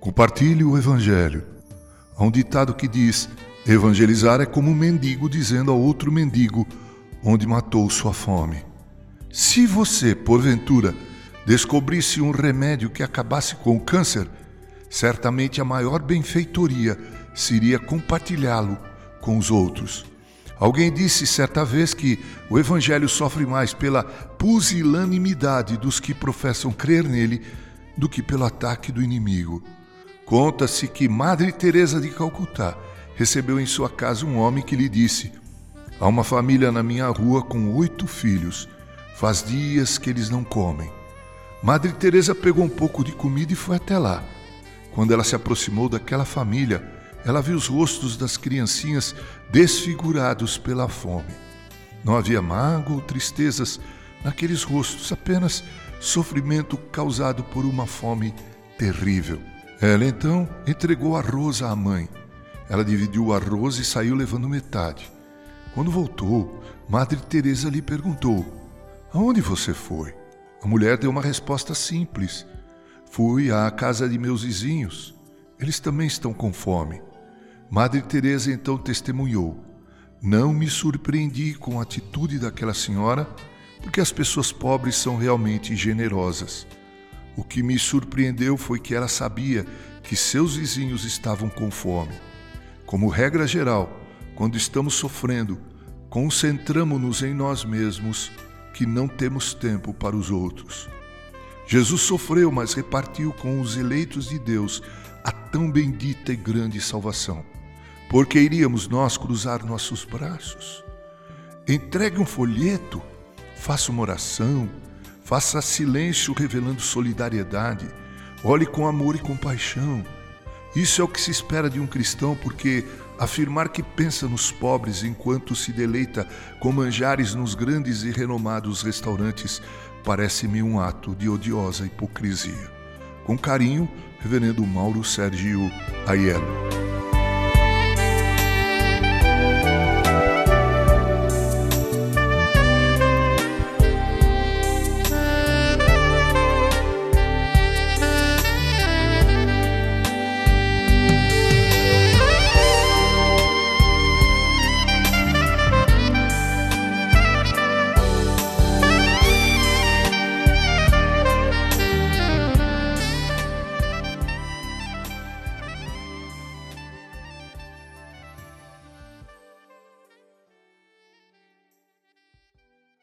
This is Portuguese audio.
Compartilhe o Evangelho. Há um ditado que diz: evangelizar é como um mendigo dizendo a outro mendigo onde matou sua fome. Se você, porventura, descobrisse um remédio que acabasse com o câncer, certamente a maior benfeitoria seria compartilhá-lo com os outros. Alguém disse certa vez que o Evangelho sofre mais pela pusilanimidade dos que professam crer nele do que pelo ataque do inimigo. Conta-se que Madre Teresa de Calcutá recebeu em sua casa um homem que lhe disse: Há uma família na minha rua com oito filhos. Faz dias que eles não comem. Madre Teresa pegou um pouco de comida e foi até lá. Quando ela se aproximou daquela família, ela viu os rostos das criancinhas desfigurados pela fome. Não havia mágoa ou tristezas naqueles rostos, apenas sofrimento causado por uma fome terrível. Ela então entregou arroz à mãe. Ela dividiu o arroz e saiu levando metade. Quando voltou, Madre Teresa lhe perguntou: "Aonde você foi?" A mulher deu uma resposta simples: "Fui à casa de meus vizinhos. Eles também estão com fome." Madre Teresa então testemunhou: Não me surpreendi com a atitude daquela senhora, porque as pessoas pobres são realmente generosas. O que me surpreendeu foi que ela sabia que seus vizinhos estavam com fome. Como regra geral, quando estamos sofrendo, concentramos-nos em nós mesmos, que não temos tempo para os outros. Jesus sofreu, mas repartiu com os eleitos de Deus a tão bendita e grande salvação. Porque iríamos nós cruzar nossos braços? Entregue um folheto, faça uma oração, faça silêncio revelando solidariedade, olhe com amor e compaixão. Isso é o que se espera de um cristão, porque afirmar que pensa nos pobres enquanto se deleita com manjares nos grandes e renomados restaurantes parece-me um ato de odiosa hipocrisia. Com carinho, Reverendo Mauro Sérgio Aiello.